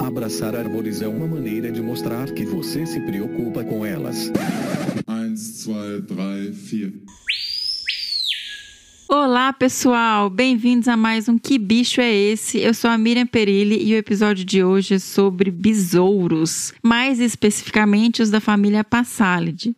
Abraçar árvores é uma maneira de mostrar que você se preocupa com elas. 1, 2, 3, 4. Olá, pessoal! Bem-vindos a mais um Que Bicho é Esse? Eu sou a Miriam Perilli e o episódio de hoje é sobre besouros, mais especificamente os da família Passalidae.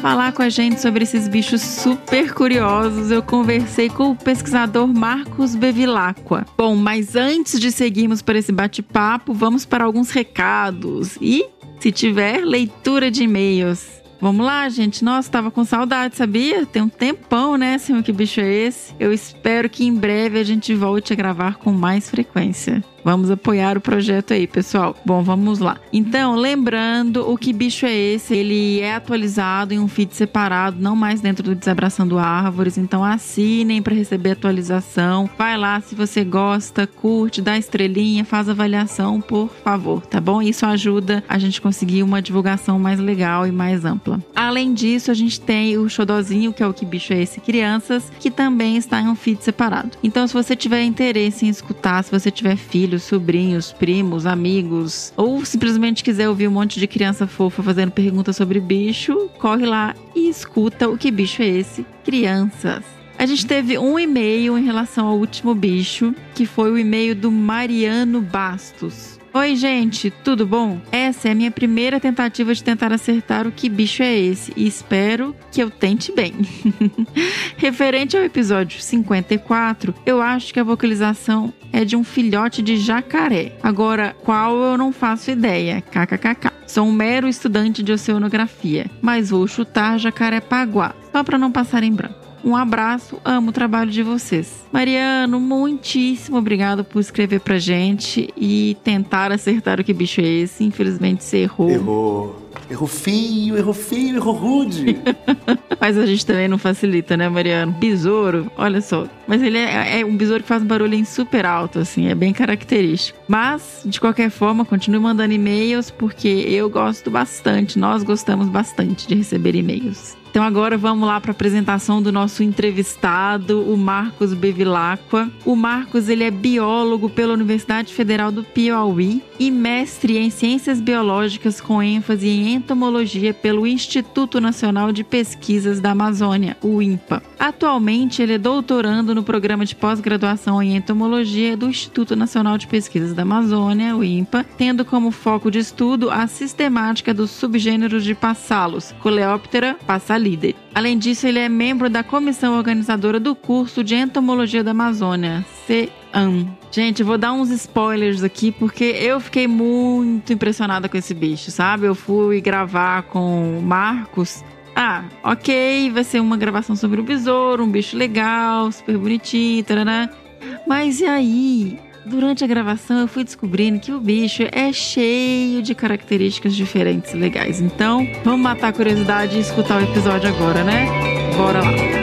Falar com a gente sobre esses bichos super curiosos, eu conversei com o pesquisador Marcos Bevilacqua. Bom, mas antes de seguirmos para esse bate-papo, vamos para alguns recados e, se tiver, leitura de e-mails. Vamos lá, gente. Nossa, tava com saudade, sabia? Tem um tempão, né, senhor? Que bicho é esse? Eu espero que em breve a gente volte a gravar com mais frequência. Vamos apoiar o projeto aí, pessoal. Bom, vamos lá. Então, lembrando, o que bicho é esse? Ele é atualizado em um feed separado, não mais dentro do Desabraçando Árvores. Então, assinem para receber atualização. Vai lá se você gosta, curte, dá estrelinha, faz avaliação, por favor, tá bom? Isso ajuda a gente conseguir uma divulgação mais legal e mais ampla. Além disso, a gente tem o Xodozinho, que é o que bicho é esse? Crianças, que também está em um feed separado. Então, se você tiver interesse em escutar, se você tiver filho, filhos, sobrinhos, primos, amigos, ou simplesmente quiser ouvir um monte de criança fofa fazendo perguntas sobre bicho, corre lá e escuta o que bicho é esse? Crianças. A gente teve um e-mail em relação ao último bicho, que foi o e-mail do Mariano Bastos. Oi, gente, tudo bom? Essa é a minha primeira tentativa de tentar acertar o que bicho é esse e espero que eu tente bem. Referente ao episódio 54, eu acho que a vocalização é de um filhote de jacaré. Agora, qual eu não faço ideia. KKKK. Sou um mero estudante de oceanografia, mas vou chutar jacaré-paguá, só para não passar em branco. Um abraço, amo o trabalho de vocês. Mariano, muitíssimo obrigado por escrever pra gente e tentar acertar o que bicho é esse. Infelizmente você errou. Errou. Errou feio, errou feio, errou rude. Mas a gente também não facilita, né, Mariano? Besouro, olha só. Mas ele é, é, um besouro que faz um barulho super alto, assim, é bem característico. Mas, de qualquer forma, continue mandando e-mails, porque eu gosto bastante, nós gostamos bastante de receber e-mails. Então agora vamos lá para a apresentação do nosso entrevistado, o Marcos Bevilacqua. O Marcos ele é biólogo pela Universidade Federal do Piauí e mestre em Ciências Biológicas com ênfase em entomologia pelo Instituto Nacional de Pesquisas da Amazônia, o INPA. Atualmente ele é doutorando no programa de pós-graduação em entomologia do Instituto Nacional de Pesquisas da Amazônia, o INPA, tendo como foco de estudo a sistemática dos subgêneros de passalos, Coleóptera passalidae. Além disso, ele é membro da comissão organizadora do curso de entomologia da Amazônia, CEAM. Gente, vou dar uns spoilers aqui porque eu fiquei muito impressionada com esse bicho, sabe? Eu fui gravar com o Marcos. Ah, ok, vai ser uma gravação sobre o besouro, um bicho legal, super bonitinho, tarará. Mas e aí? Durante a gravação eu fui descobrindo que o bicho é cheio de características diferentes e legais. Então, vamos matar a curiosidade e escutar o episódio agora, né? Bora lá!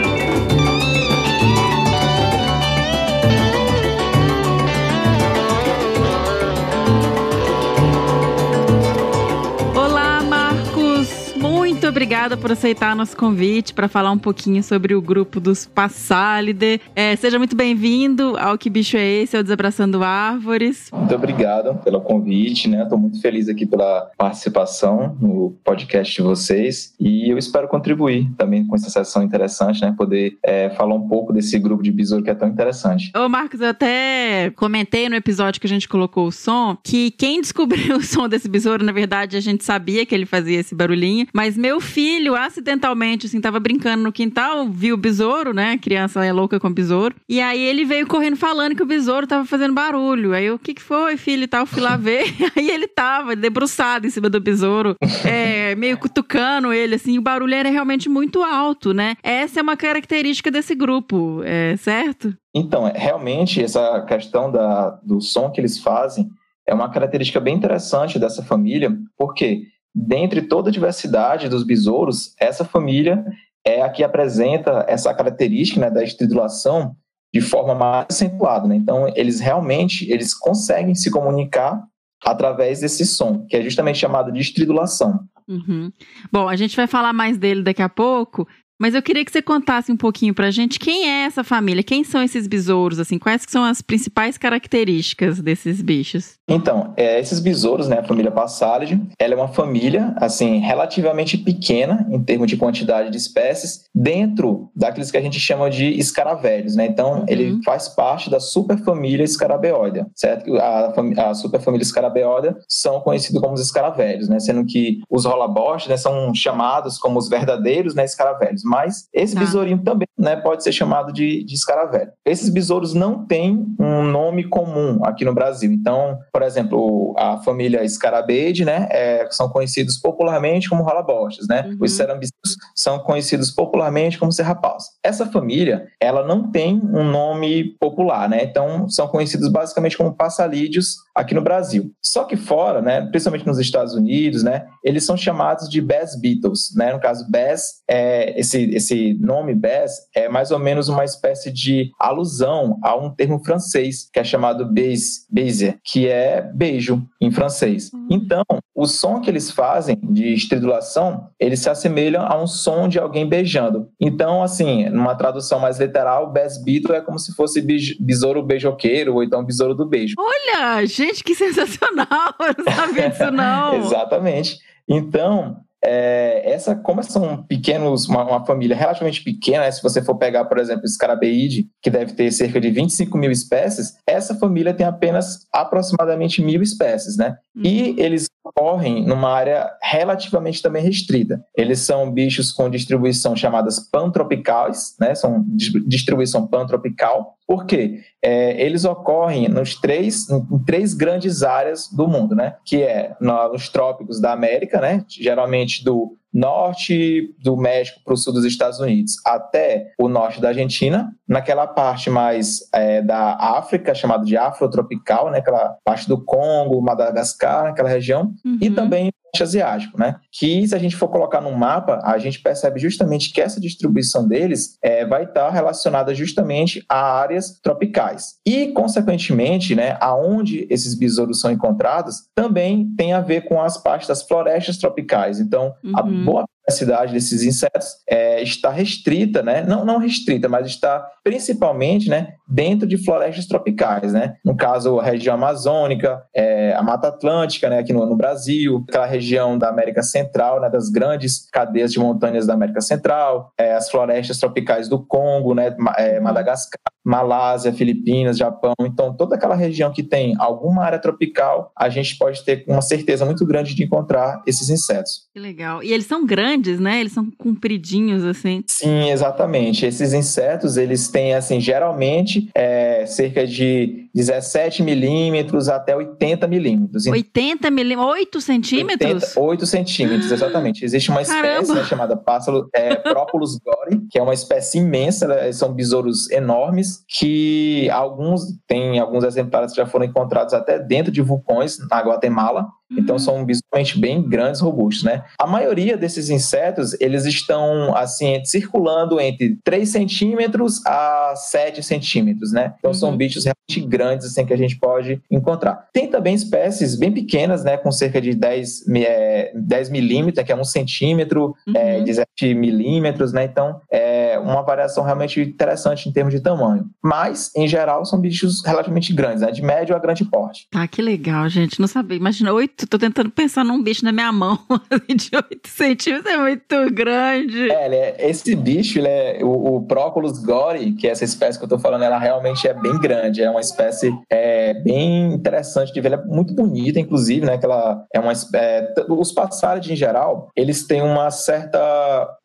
Obrigada por aceitar nosso convite para falar um pouquinho sobre o grupo dos Passálide. É, seja muito bem-vindo ao Que Bicho é Esse, ao Desabraçando Árvores. Muito obrigado pelo convite, né? Estou muito feliz aqui pela participação no podcast de vocês e eu espero contribuir também com essa sessão interessante, né? Poder é, falar um pouco desse grupo de besouro que é tão interessante. Ô, Marcos, eu até comentei no episódio que a gente colocou o som que quem descobriu o som desse besouro, na verdade, a gente sabia que ele fazia esse barulhinho, mas meu filho, acidentalmente, assim, tava brincando no quintal, viu o besouro, né? A criança é louca com besouro. E aí ele veio correndo falando que o besouro tava fazendo barulho. Aí eu, o que que foi, filho e tal? Fui lá ver. aí ele tava debruçado em cima do besouro, é, meio cutucando ele, assim. O barulho era realmente muito alto, né? Essa é uma característica desse grupo, é, certo? Então, realmente, essa questão da, do som que eles fazem é uma característica bem interessante dessa família, porque dentre toda a diversidade dos besouros, essa família é a que apresenta essa característica né, da estridulação de forma mais acentuada. Né? Então, eles realmente eles conseguem se comunicar através desse som, que é justamente chamado de estridulação. Uhum. Bom, a gente vai falar mais dele daqui a pouco, mas eu queria que você contasse um pouquinho pra gente quem é essa família, quem são esses besouros, assim, quais são as principais características desses bichos? Então, é, esses besouros, né, a família Passalidae, ela é uma família, assim, relativamente pequena em termos de quantidade de espécies, dentro daqueles que a gente chama de escaravelhos, né? Então, uhum. ele faz parte da superfamília Scarabeoidea, certo? A, a superfamília Scarabeoidea são conhecidos como os escaravelhos, né? Sendo que os rolabostes, né, são chamados como os verdadeiros, né, escaravelhos mas esse tá. besourinho também né, pode ser chamado de, de escaravelho. Esses besouros não têm um nome comum aqui no Brasil. Então, por exemplo, a família Scarabeide, né, é, são conhecidos popularmente como rolabostes, né? Uhum. Os cerambicos são conhecidos popularmente como serrapaus. Essa família, ela não tem um nome popular, né? Então, são conhecidos basicamente como passalídeos aqui no Brasil. Só que fora, né, principalmente nos Estados Unidos, né, eles são chamados de Bass Beetles, né? No caso, Bass, é, esse, esse nome Bass é mais ou menos uma espécie de alusão a um termo francês que é chamado baiser, baiser que é beijo em francês. Hum. Então, o som que eles fazem de estridulação, ele se assemelha a um som de alguém beijando. Então, assim, numa tradução mais literal, Beetle é como se fosse besouro beijoqueiro ou então besouro do beijo. Olha, gente, que sensacional! Eu não sabia disso não. Exatamente. Então, é, essa, como são pequenos, uma, uma, família relativamente pequena, né, se você for pegar, por exemplo, o Scarabeide, que deve ter cerca de 25 mil espécies, essa família tem apenas aproximadamente mil espécies, né? Uhum. E eles ocorrem numa área relativamente também restrita. Eles são bichos com distribuição chamadas pantropicais, né? São distribuição pantropical. Por quê? É, eles ocorrem nos três, em três grandes áreas do mundo, né? Que é nos trópicos da América, né? Geralmente do norte do México para o sul dos Estados Unidos até o norte da Argentina, naquela parte mais é, da África, chamada de afrotropical, né, aquela parte do Congo, Madagascar, aquela região, uhum. e também asiático, né? Que se a gente for colocar no mapa, a gente percebe justamente que essa distribuição deles é, vai estar relacionada justamente a áreas tropicais. E, consequentemente, né, aonde esses besouros são encontrados, também tem a ver com as partes das florestas tropicais. Então, uhum. a boa cidade desses insetos é, está restrita, né? Não, não restrita, mas está principalmente, né, dentro de florestas tropicais, né? No caso, a região amazônica, é, a Mata Atlântica, né, aqui no, no, Brasil, aquela região da América Central, né, das grandes cadeias de montanhas da América Central, é, as florestas tropicais do Congo, né, é, Madagascar, Malásia, Filipinas, Japão. Então, toda aquela região que tem alguma área tropical, a gente pode ter uma certeza muito grande de encontrar esses insetos. Que legal. E eles são grandes, né? Eles são compridinhos, assim. Sim, exatamente. Esses insetos, eles têm, assim, geralmente, é, cerca de 17 milímetros até 80 milímetros. 80 milímetros? 8 centímetros? 80, 8 centímetros, exatamente. Existe uma espécie né, chamada pássaro é, Própolis gori, que é uma espécie imensa, né? são besouros enormes, que alguns tem alguns exemplares que já foram encontrados até dentro de vulcões na Guatemala. Então uhum. são visualmente bem grandes, robustos, né? A maioria desses insetos, eles estão assim circulando entre 3 centímetros a 7 centímetros, né? Então uhum. são bichos realmente grandes assim que a gente pode encontrar. Tem também espécies bem pequenas, né? Com cerca de 10, é, 10 milímetros, que é um centímetro, é, uhum. é, 17 milímetros, né? Então é uma variação realmente interessante em termos de tamanho. Mas, em geral, são bichos relativamente grandes, né? De médio a grande porte. Tá, que legal, gente. Não sabia. Imagina, 8 tô tentando pensar num bicho na minha mão de 8 centímetros, é muito grande. É, é esse bicho, ele é, o, o Próculos gori, que é essa espécie que eu tô falando, ela realmente é bem grande, é uma espécie é, bem interessante de ver, ela é muito bonita, inclusive, né, que ela é uma é, os passarinhos em geral, eles têm uma certa,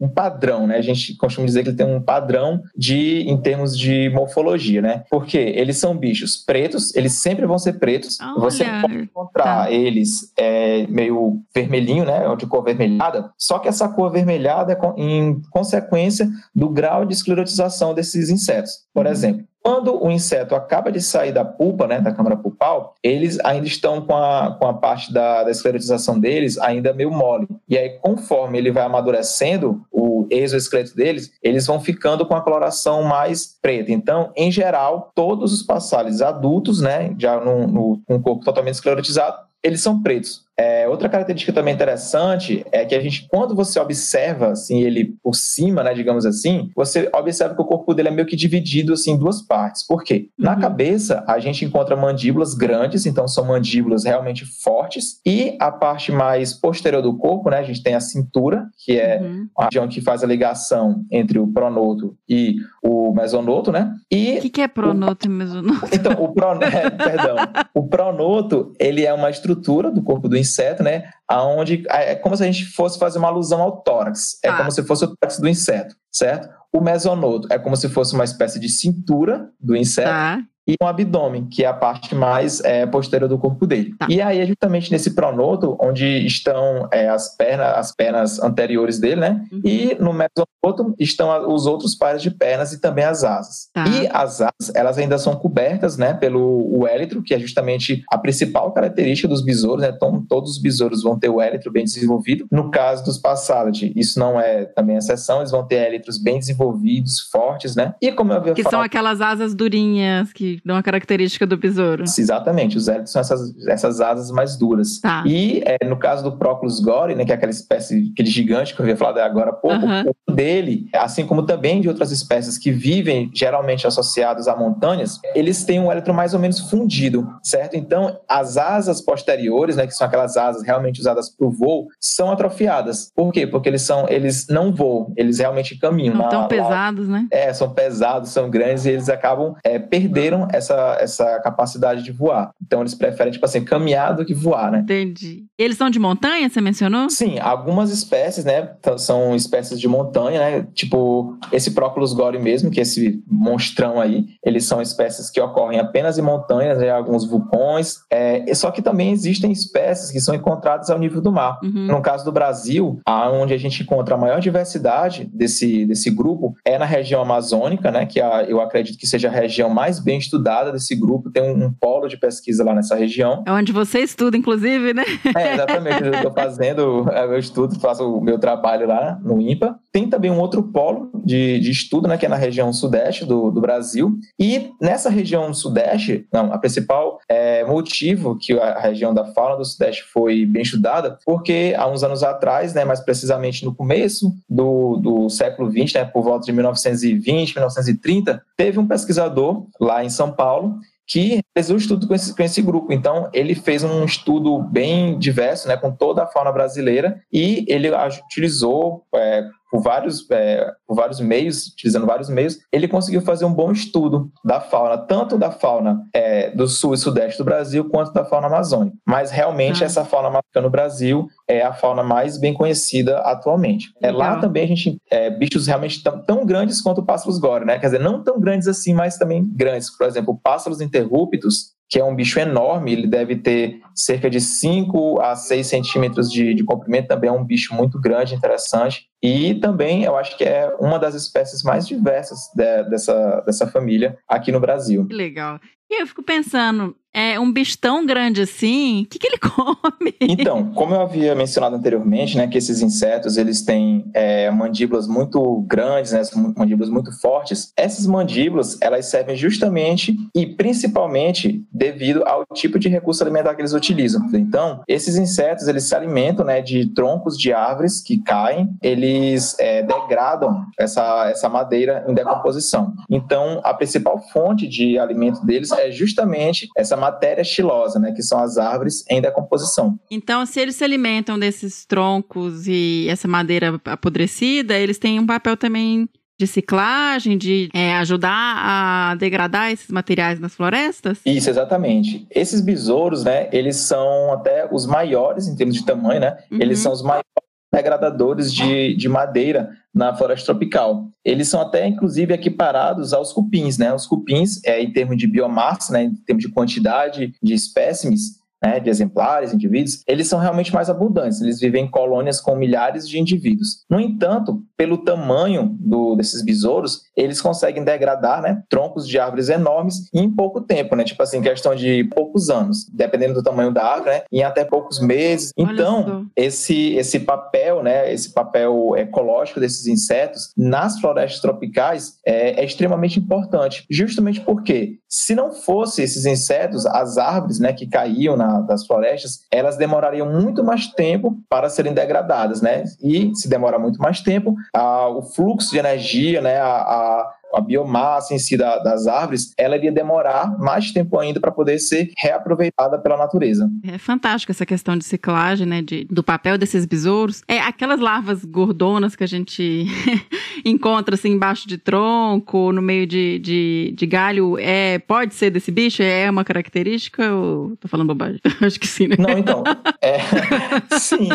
um padrão, né, a gente costuma dizer que ele tem um padrão de, em termos de morfologia, né, porque eles são bichos pretos, eles sempre vão ser pretos, Olha, você pode encontrar tá. eles é meio vermelhinho, né, de cor vermelhada, só que essa cor vermelhada é em consequência do grau de esclerotização desses insetos. Por uhum. exemplo, quando o inseto acaba de sair da pulpa, né, da câmara pulpal, eles ainda estão com a, com a parte da, da esclerotização deles ainda meio mole. E aí, conforme ele vai amadurecendo, o, exoesqueleto deles, eles vão ficando com a coloração mais preta. Então, em geral, todos os passálides adultos, né, já no, no, com o corpo totalmente esclerotizado, eles são pretos. É, outra característica também interessante é que a gente, quando você observa assim ele por cima, né, digamos assim, você observa que o corpo dele é meio que dividido assim em duas partes. Por quê? Uhum. Na cabeça a gente encontra mandíbulas grandes, então são mandíbulas realmente fortes, e a parte mais posterior do corpo, né, a gente tem a cintura, que é uhum. a região que faz a ligação entre o pronoto e o mesonoto, né? E o que, que, é pronoto o... e mesonoto? Então, o pronoto, é, perdão, o pronoto ele é uma estrutura do corpo do inseto, né? Aonde é como se a gente fosse fazer uma alusão ao tórax. É ah. como se fosse o tórax do inseto, certo? O mesonodo é como se fosse uma espécie de cintura do inseto. Ah e um abdômen, que é a parte mais é, posterior do corpo dele. Tá. E aí é justamente nesse pronoto onde estão é, as pernas, as pernas anteriores dele, né? Uhum. E no mesonoto estão os outros pares de pernas e também as asas. Tá. E as asas, elas ainda são cobertas, né, pelo élitro, que é justamente a principal característica dos besouros, né? Então todos os besouros vão ter o élitro bem desenvolvido. No caso dos passalid, isso não é também exceção, eles vão ter élitros bem desenvolvidos, fortes, né? E como eu havia que falado, são aquelas asas durinhas que dão uma característica do besouro. Exatamente, os élitros são essas, essas asas mais duras. Tá. E é, no caso do Proclus gore, né, que é aquela espécie, aquele gigante que eu havia falado agora há pouco, uhum. o dele, assim como também de outras espécies que vivem geralmente associadas a montanhas, eles têm um élitro mais ou menos fundido, certo? Então, as asas posteriores, né, que são aquelas asas realmente usadas para o voo, são atrofiadas. Por quê? Porque eles são, eles não voam, eles realmente caminham. Não tão pesados, né? É, são pesados, são grandes e eles acabam é, perderam essa, essa capacidade de voar. Então eles preferem, tipo assim, caminhar do que voar, né? Entendi. Eles são de montanha, você mencionou? Sim, algumas espécies, né, são espécies de montanha, né? Tipo, esse Próculos gore mesmo, que é esse monstrão aí, eles são espécies que ocorrem apenas em montanhas, né, alguns vulcões. É, só que também existem espécies que são encontradas ao nível do mar. Uhum. No caso do Brasil, onde a gente encontra a maior diversidade desse, desse grupo é na região amazônica, né? Que a, eu acredito que seja a região mais bem estudada desse grupo, tem um, um, polo de pesquisa lá nessa região. É onde você estuda, inclusive, né? É, exatamente. Eu estou fazendo é, meu estudo, faço o meu trabalho lá no IMPA. Tem também um outro polo de, de estudo, né, que é na região sudeste do, do Brasil. E nessa região sudeste, não, a principal é, motivo que a região da fauna do sudeste foi bem estudada, porque há uns anos atrás, né, mais precisamente no começo do, do século XX, né, por volta de 1920, 1930, teve um pesquisador lá em São Paulo que fez um estudo com esse, com esse grupo. Então, ele fez um estudo bem diverso, né, com toda a fauna brasileira, e ele utilizou é, por vários, é, por vários meios, utilizando vários meios, ele conseguiu fazer um bom estudo da fauna, tanto da fauna é, do sul e sudeste do Brasil, quanto da fauna amazônica. Mas realmente ah. essa fauna amazônica no Brasil é a fauna mais bem conhecida atualmente. É, lá também a gente é, bichos realmente tão, tão grandes quanto pássaros gore, né? Quer dizer, não tão grandes assim, mas também grandes. Por exemplo, pássaros interruptos, que é um bicho enorme, ele deve ter cerca de 5 a 6 centímetros de, de comprimento, também é um bicho muito grande, interessante. E também eu acho que é uma das espécies mais diversas de, dessa, dessa família aqui no Brasil. Que legal. E eu fico pensando, é um bicho tão grande assim, o que, que ele come? Então, como eu havia mencionado anteriormente, né, que esses insetos eles têm é, mandíbulas muito grandes, né, mandíbulas muito fortes. Essas mandíbulas elas servem justamente e principalmente devido ao tipo de recurso alimentar que eles utilizam. Então, esses insetos eles se alimentam, né, de troncos de árvores que caem, eles é, degradam essa essa madeira em decomposição. Então, a principal fonte de alimento deles é justamente essa matéria estilosa, né, que são as árvores em decomposição. Então, se eles se alimentam desses troncos e essa madeira apodrecida, eles têm um papel também de ciclagem, de é, ajudar a degradar esses materiais nas florestas? Isso, exatamente. Esses besouros, né, eles são até os maiores em termos de tamanho, né? Uhum. Eles são os maiores degradadores de, de madeira na floresta tropical. Eles são até, inclusive, equiparados aos cupins, né? Os cupins, é, em termos de biomassa, né, em termos de quantidade de espécimes, né, de exemplares, indivíduos, eles são realmente mais abundantes. Eles vivem em colônias com milhares de indivíduos. No entanto, pelo tamanho do, desses besouros, eles conseguem degradar né, troncos de árvores enormes em pouco tempo, né? Tipo assim, questão de poucos anos, dependendo do tamanho da árvore, né? Em até poucos meses. Então, esse, esse papel, né? Esse papel ecológico desses insetos nas florestas tropicais é, é extremamente importante. Justamente porque, se não fosse esses insetos, as árvores, né? Que caíam na, das florestas, elas demorariam muito mais tempo para serem degradadas, né? E se demora muito mais tempo, a, o fluxo de energia, né? a, a a biomassa em si da, das árvores, ela iria demorar mais tempo ainda para poder ser reaproveitada pela natureza. É fantástico essa questão de ciclagem, né, de, do papel desses besouros. É aquelas larvas gordonas que a gente encontra assim embaixo de tronco, no meio de, de, de, galho, é, pode ser desse bicho? É uma característica ou tô falando bobagem? Acho que sim, né? Não, então, é, sim.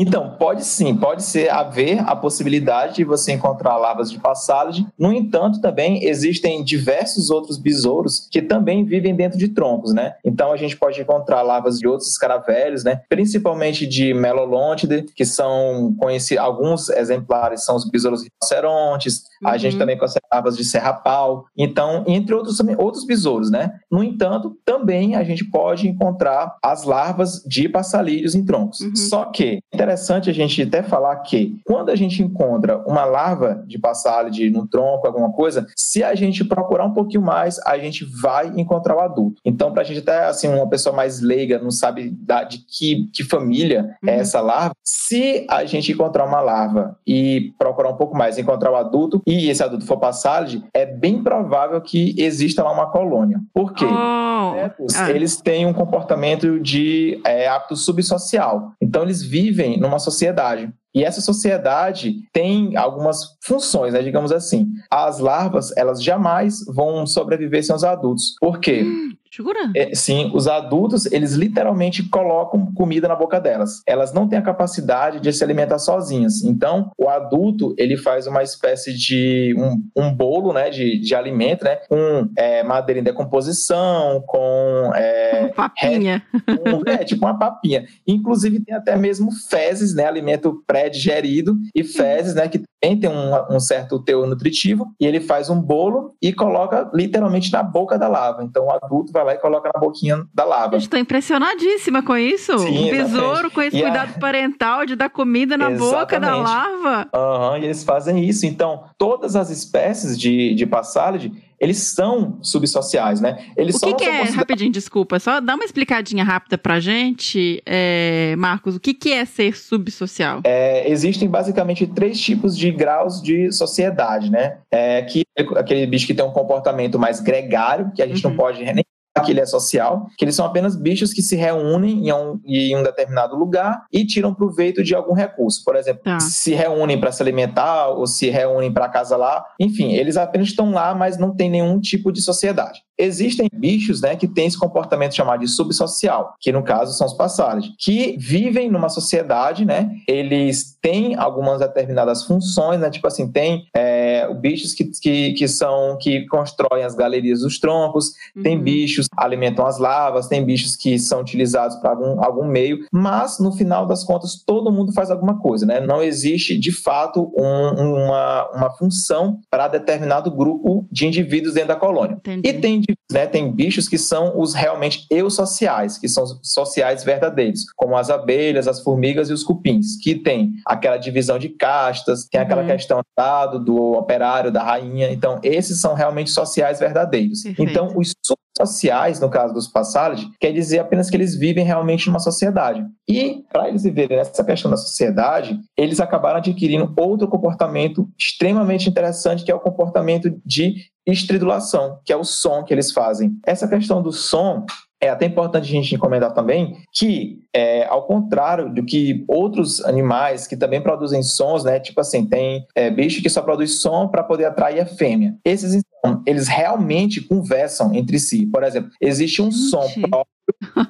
Então, pode sim, pode ser haver a possibilidade de você encontrar larvas de passagem. No entanto, também existem diversos outros besouros que também vivem dentro de troncos, né? Então, a gente pode encontrar larvas de outros escaravelhos, né? Principalmente de Melolontide, que são conhecidos, alguns exemplares são os besouros rinocerontes, uhum. a gente uhum. também consegue larvas de serrapau, então, entre outros, outros besouros, né? No entanto, também a gente pode encontrar as larvas de passalídeos em troncos. Uhum. Só que, interessante a gente até falar que quando a gente encontra uma larva de passálide no tronco, alguma coisa, se a gente procurar um pouquinho mais, a gente vai encontrar o adulto. Então, para a gente até, assim, uma pessoa mais leiga, não sabe da, de que, que família é uhum. é essa larva, se a gente encontrar uma larva e procurar um pouco mais, encontrar o adulto, e esse adulto for passálide, é bem provável que exista lá uma colônia. Por quê? Oh. ah. Eles têm um comportamento de é, hábito subsocial. Então, eles vivem numa sociedade. E essa sociedade tem algumas funções, né, digamos assim. As larvas, elas jamais vão sobreviver sem os adultos. Por quê? Hum. Jura? É, sim, os adultos, eles literalmente colocam comida na boca delas. Elas não têm a capacidade de se alimentar sozinhas. Então, o adulto, ele faz uma espécie de um, um bolo, né, de, de alimento, né, com é, madeira em decomposição, com... É, uma papinha. Com, é, tipo uma papinha. Inclusive, tem até mesmo fezes, né, alimento pré-digerido, e fezes, né, que também tem um, um certo teor nutritivo, e ele faz um bolo e coloca literalmente na boca da lava. Então, o adulto vai vai lá e coloca na boquinha da lava. Estou impressionadíssima com isso. Sim, um besouro com esse e cuidado a... parental de dar comida na exatamente. boca da lava. Uhum, e eles fazem isso. Então, todas as espécies de, de passálide, eles são subsociais, né? Eles o que, que é, rapidinho, desculpa, só dá uma explicadinha rápida pra gente, é, Marcos, o que, que é ser subsocial? É, existem basicamente três tipos de graus de sociedade, né? É, que aquele bicho que tem um comportamento mais gregário, que a gente uhum. não pode nem que ele é social, que eles são apenas bichos que se reúnem em um, em um determinado lugar e tiram proveito de algum recurso. Por exemplo, tá. se reúnem para se alimentar ou se reúnem para casa lá. Enfim, eles apenas estão lá, mas não tem nenhum tipo de sociedade. Existem bichos né, que têm esse comportamento chamado de subsocial, que no caso são os passares, que vivem numa sociedade, né? Eles têm algumas determinadas funções, né? Tipo assim, tem é, bichos que, que, que são que constroem as galerias dos troncos, uhum. tem bichos que alimentam as lavas, tem bichos que são utilizados para algum, algum meio, mas no final das contas todo mundo faz alguma coisa, né? Não existe de fato um, uma, uma função para determinado grupo de indivíduos dentro da colônia. Entendi. E tem né, tem bichos que são os realmente eusociais, que são sociais verdadeiros, como as abelhas, as formigas e os cupins, que tem aquela divisão de castas, tem aquela uhum. questão dado do operário, da rainha. Então, esses são realmente sociais verdadeiros. Perfeito. Então, os sociais, no caso dos passagens, quer dizer apenas que eles vivem realmente numa sociedade. E para eles viverem nessa questão da sociedade, eles acabaram adquirindo outro comportamento extremamente interessante, que é o comportamento de estridulação, que é o som que eles fazem. Essa questão do som é até importante a gente comentar também que, é, ao contrário do que outros animais que também produzem sons, né? Tipo assim, tem é, bicho que só produz som para poder atrair a fêmea. Esses, então, eles realmente conversam entre si. Por exemplo, existe um som próprio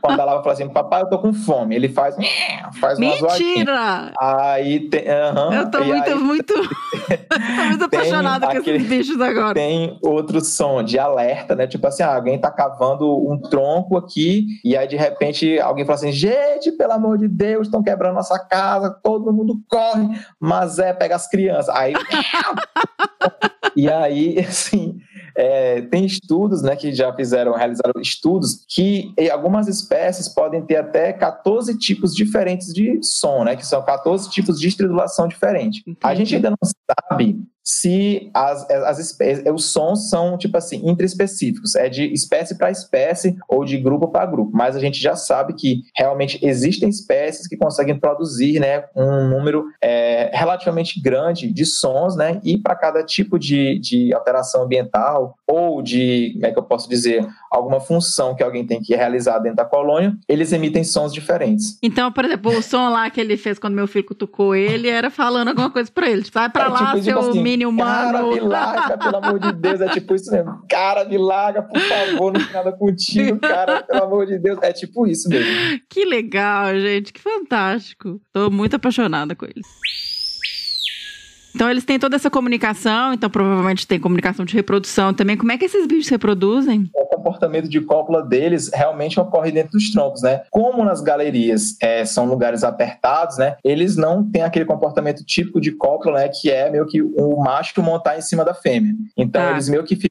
quando a Lava fala assim, papai, eu tô com fome, ele faz, faz uma zoadinha. Mentira! Aí tem. Eu tô muito, aí muito, tô muito apaixonada com aquele- esses bichos agora. tem outro som de alerta, né? Tipo assim, ah, alguém tá cavando um tronco aqui, e aí de repente alguém fala assim: gente, pelo amor de Deus, estão quebrando nossa casa, todo mundo corre, mas é, pega as crianças. Aí. e aí, assim. É, tem estudos né, que já fizeram, realizaram estudos que algumas espécies podem ter até 14 tipos diferentes de som, né? Que são 14 tipos de estridulação diferentes. A gente ainda não sabe se as, as espécies, os sons são, tipo assim, intraespecíficos, é de espécie para espécie ou de grupo para grupo, mas a gente já sabe que realmente existem espécies que conseguem produzir, né, um número é, relativamente grande de sons, né, e para cada tipo de, de alteração ambiental ou de, como é que eu posso dizer, alguma função que alguém tem que realizar dentro da colônia, eles emitem sons diferentes. Então, por exemplo, o som lá que ele fez quando meu filho cutucou ele era falando alguma coisa pra ele. Tipo, vai pra É, lá, tipo, seu tipo assim, Cara, humano. me larga, pelo amor de Deus. É tipo isso mesmo. Cara, me larga, por favor, não tem nada contigo, cara, pelo amor de Deus. É tipo isso mesmo. Que legal, gente. Que fantástico. Tô muito apaixonada com eles. Então, eles têm toda essa comunicação, então provavelmente tem comunicação de reprodução também. Como é que esses bichos se reproduzem? O comportamento de cópula deles realmente ocorre dentro dos troncos, né? Como nas galerias é, são lugares apertados, né? Eles não têm aquele comportamento típico de cópula, né? Que é meio que o macho montar em cima da fêmea. Então, Tá. eles meio que ficam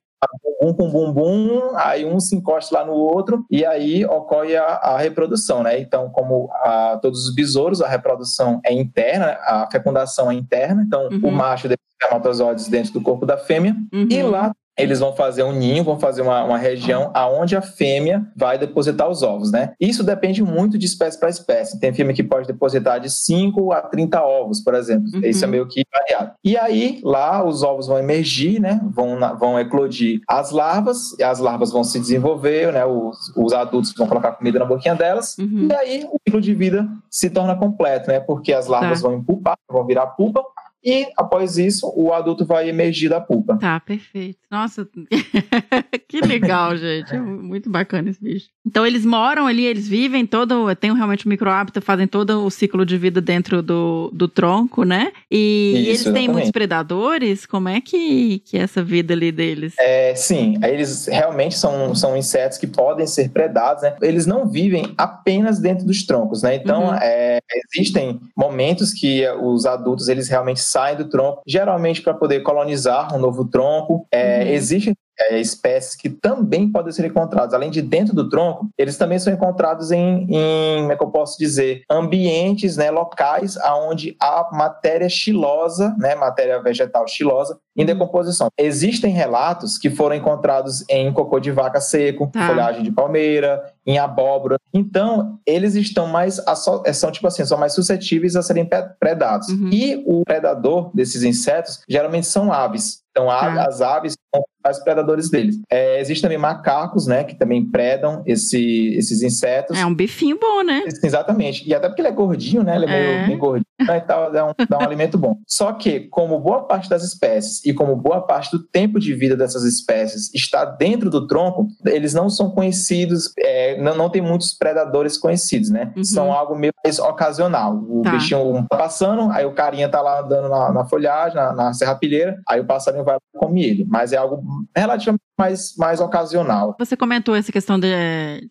bumbum com bumbum, aí um se encosta lá no outro e aí ocorre a, a reprodução, né? Então, como a, todos os besouros, a reprodução é interna, a fecundação é interna, então Uhum. o macho os espermatozoides dentro do corpo da fêmea Uhum. e lá eles vão fazer um ninho, vão fazer uma, uma região aonde a fêmea vai depositar os ovos, né? Isso depende muito de espécie para espécie. Tem fêmea que pode depositar de 5 a 30 ovos, por exemplo. Uhum. Isso é meio que variado. E aí, lá, os ovos vão emergir, né? Vão, vão eclodir as larvas, e as larvas vão se desenvolver, né? Os, os adultos vão colocar comida na boquinha delas, Uhum. e aí o ciclo de vida se torna completo, né? Porque as larvas Tá. vão empupar, vão virar pupa, e após isso, o adulto vai emergir da pupa. Tá, perfeito. Nossa, que legal, gente. É muito bacana esse bicho. Então, eles moram ali, eles vivem todo, tem realmente um microhábito, fazem todo o ciclo de vida dentro do, do tronco, né? E, Isso, eles têm exatamente. muitos predadores? Como é que, que é essa vida ali deles? É, sim, eles realmente são, são insetos que podem ser predados, né? Eles não vivem apenas dentro dos troncos, né? Então, Uhum. é, existem momentos que os adultos, eles realmente saem do tronco, geralmente para poder colonizar um novo tronco. É, Uhum. Existem é, espécies que também podem ser encontradas, além de dentro do tronco, eles também são encontrados em, em como é que eu posso dizer, ambientes, né, locais aonde há matéria xilosa, né, matéria vegetal xilosa em decomposição. Existem relatos que foram encontrados em cocô de vaca seco, Tá. folhagem de palmeira, em abóbora. Então, eles estão mais asso- são tipo assim, são mais suscetíveis a serem predados. Uhum. E o predador desses insetos geralmente são aves. Então, a- Tá. as aves são os predadores deles. É, existem também macacos, né, que também predam esse- esses insetos. É um bifinho bom, né? Exatamente. E até porque ele é gordinho, né? Ele é, É. meio, meio gordinho né, e tal, dá um, dá um alimento bom. Só que, como boa parte das espécies e como boa parte do tempo de vida dessas espécies está dentro do tronco, eles não são conhecidos, é, não, não tem muitos predadores conhecidos, né? Uhum. São algo meio mais ocasional. O Tá. bichinho tá passando, aí o carinha tá lá andando na, na folhagem, na, na serrapilheira, aí o passarinho vai e come ele. Mas é algo relativamente mais, mais ocasional. Você comentou essa questão de,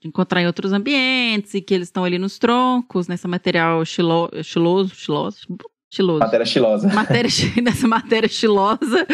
de encontrar em outros ambientes e que eles estão ali nos troncos, nesse material chilo, chiloso, chiloso, chiloso. Matéria estilosa. matéria, nessa matéria estilosa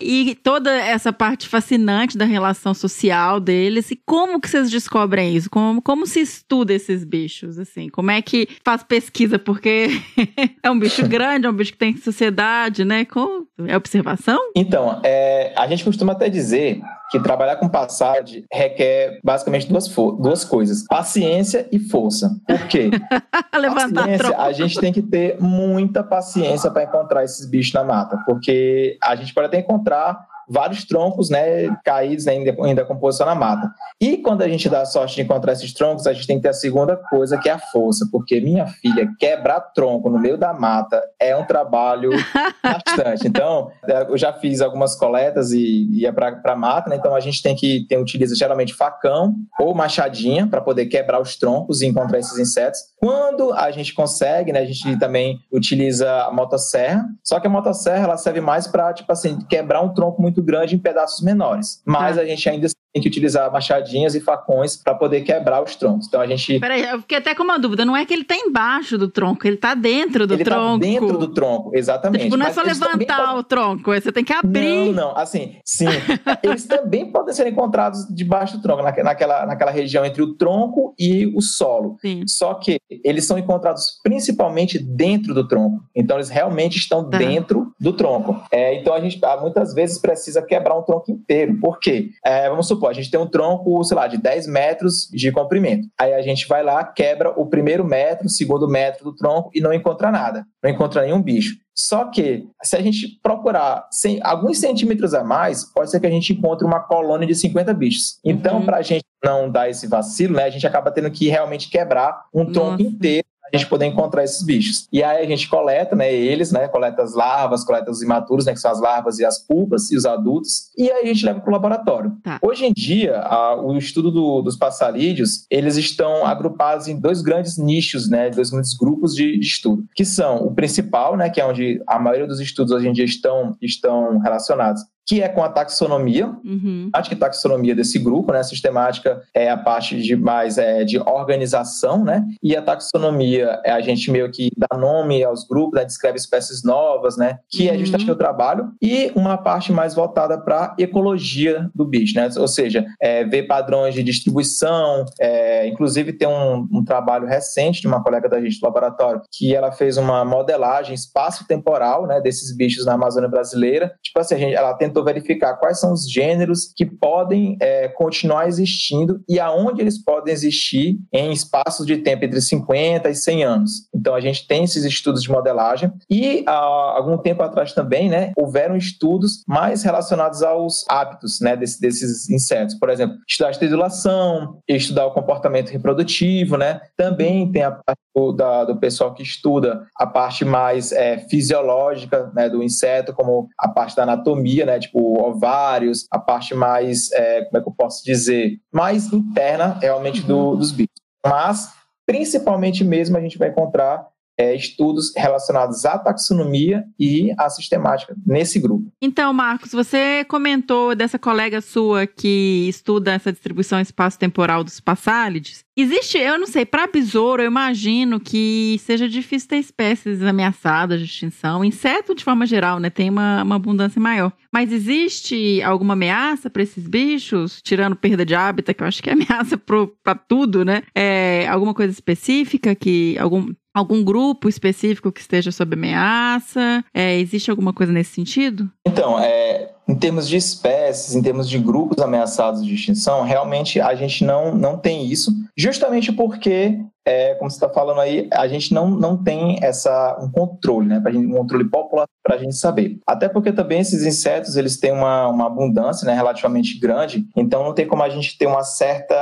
e toda essa parte fascinante da relação social deles. E como que vocês descobrem isso? Como, como se estuda esses bichos, assim? Como é que faz pesquisa? Porque é um bicho grande, é um bicho que tem sociedade, né? Com, é observação? Então, é, a gente costuma até dizer que trabalhar com passagem requer basicamente duas, duas coisas: paciência e força. Por quê? Paciência, tronco. a gente tem que ter muita paciência para encontrar esses bichos na mata, porque a gente pode até encontrar vários troncos né, caídos né, em decomposição na mata. E quando a gente dá a sorte de encontrar esses troncos, a gente tem que ter a segunda coisa, que é a força, porque minha filha, quebrar tronco no meio da mata é um trabalho bastante. Então, é, eu já fiz algumas coletas e ia para a mata, né, então a gente tem que tem, utiliza geralmente facão ou machadinha para poder quebrar os troncos e encontrar esses insetos. Quando a gente consegue, né, a gente também utiliza a motosserra, só que a motosserra ela serve mais para tipo assim, quebrar um tronco muito grande em pedaços menores. Mas ah. a gente ainda tem que utilizar machadinhas e facões para poder quebrar os troncos. Então a gente. Peraí, eu fiquei até com uma dúvida. Não é que ele está embaixo do tronco, ele está dentro do ele tá tronco. Ele dentro do tronco, exatamente. Tipo, não é só levantar podem... o tronco, você tem que abrir. Não, não. Assim, sim. eles também podem ser encontrados debaixo do tronco, naquela, naquela região entre o tronco e o solo. Sim. Só que eles são encontrados principalmente dentro do tronco. Então eles realmente estão tá. dentro do tronco. É, então a gente muitas vezes precisa quebrar um tronco inteiro. Por quê? É, vamos supor, a gente tem um tronco, sei lá, de 10 metros de comprimento. Aí a gente vai lá, quebra o primeiro metro, o segundo metro do tronco e não encontra nada, não encontra nenhum bicho. Só que, se a gente procurar sem, alguns centímetros a mais, pode ser que a gente encontre uma colônia de 50 bichos. Então, uhum. para a gente não dar esse vacilo, né, a gente acaba tendo que realmente quebrar um tronco Nossa. inteiro a gente poder encontrar esses bichos. E aí a gente coleta, né, eles, né, coleta as larvas, coleta os imaturos, né, que são as larvas e as pulpas e os adultos, e aí a gente leva para o laboratório. Tá. Hoje em dia, a, o estudo do, dos passarídeos, eles estão agrupados em dois grandes nichos, né, dois grandes grupos de, de, estudo, que são o principal, né, que é onde a maioria dos estudos hoje em dia estão, estão relacionados, que é com a taxonomia. Uhum. Acho que taxonomia desse grupo, né? A sistemática é a parte de mais é, de organização, né? E a taxonomia é a gente meio que dá nome aos grupos, né? descreve espécies novas, né? Que é uhum. é justamente o trabalho. E uma parte mais voltada para ecologia do bicho, né? Ou seja, é, ver padrões de distribuição. É, inclusive tem um, um, trabalho recente de uma colega da gente do laboratório que ela fez uma modelagem espaço-temporal, né? Desses bichos na Amazônia brasileira. Tipo assim, gente, ela tentou tentou verificar quais são os gêneros que podem é, continuar existindo e aonde eles podem existir em espaços de tempo entre 50 e 100 anos. Então a gente tem esses estudos de modelagem e há algum tempo atrás também, né, houveram estudos mais relacionados aos hábitos, né, desse, desses insetos. Por exemplo, estudar a estridulação, estudar o comportamento reprodutivo, né. Também tem a parte do, da, do pessoal que estuda a parte mais é, fisiológica, né, do inseto, como a parte da anatomia, né, tipo ovários, a parte mais, é, como é que eu posso dizer, mais interna realmente do, dos bichos. Mas, principalmente mesmo, a gente vai encontrar é, estudos relacionados à taxonomia e à sistemática nesse grupo. Então, Marcos, você comentou dessa colega sua que estuda essa distribuição espaço-temporal dos passálides. Existe, eu não sei, para besouro, eu imagino que seja difícil ter espécies ameaçadas de extinção. Inseto, de forma geral, né, tem uma, uma abundância maior. Mas existe alguma ameaça para esses bichos, tirando perda de hábitat, que eu acho que é ameaça para tudo, né? É, alguma coisa específica que algum algum grupo específico que esteja sob ameaça? É, existe alguma coisa nesse sentido? Então, é, em termos de espécies, em termos de grupos ameaçados de extinção, realmente a gente não, não tem isso, justamente porque, é, como você está falando aí, a gente não, não tem essa, um controle, né, pra gente, um controle popular para a gente saber. Até porque também esses insetos eles têm uma, uma abundância né, relativamente grande, então não tem como a gente ter uma certa,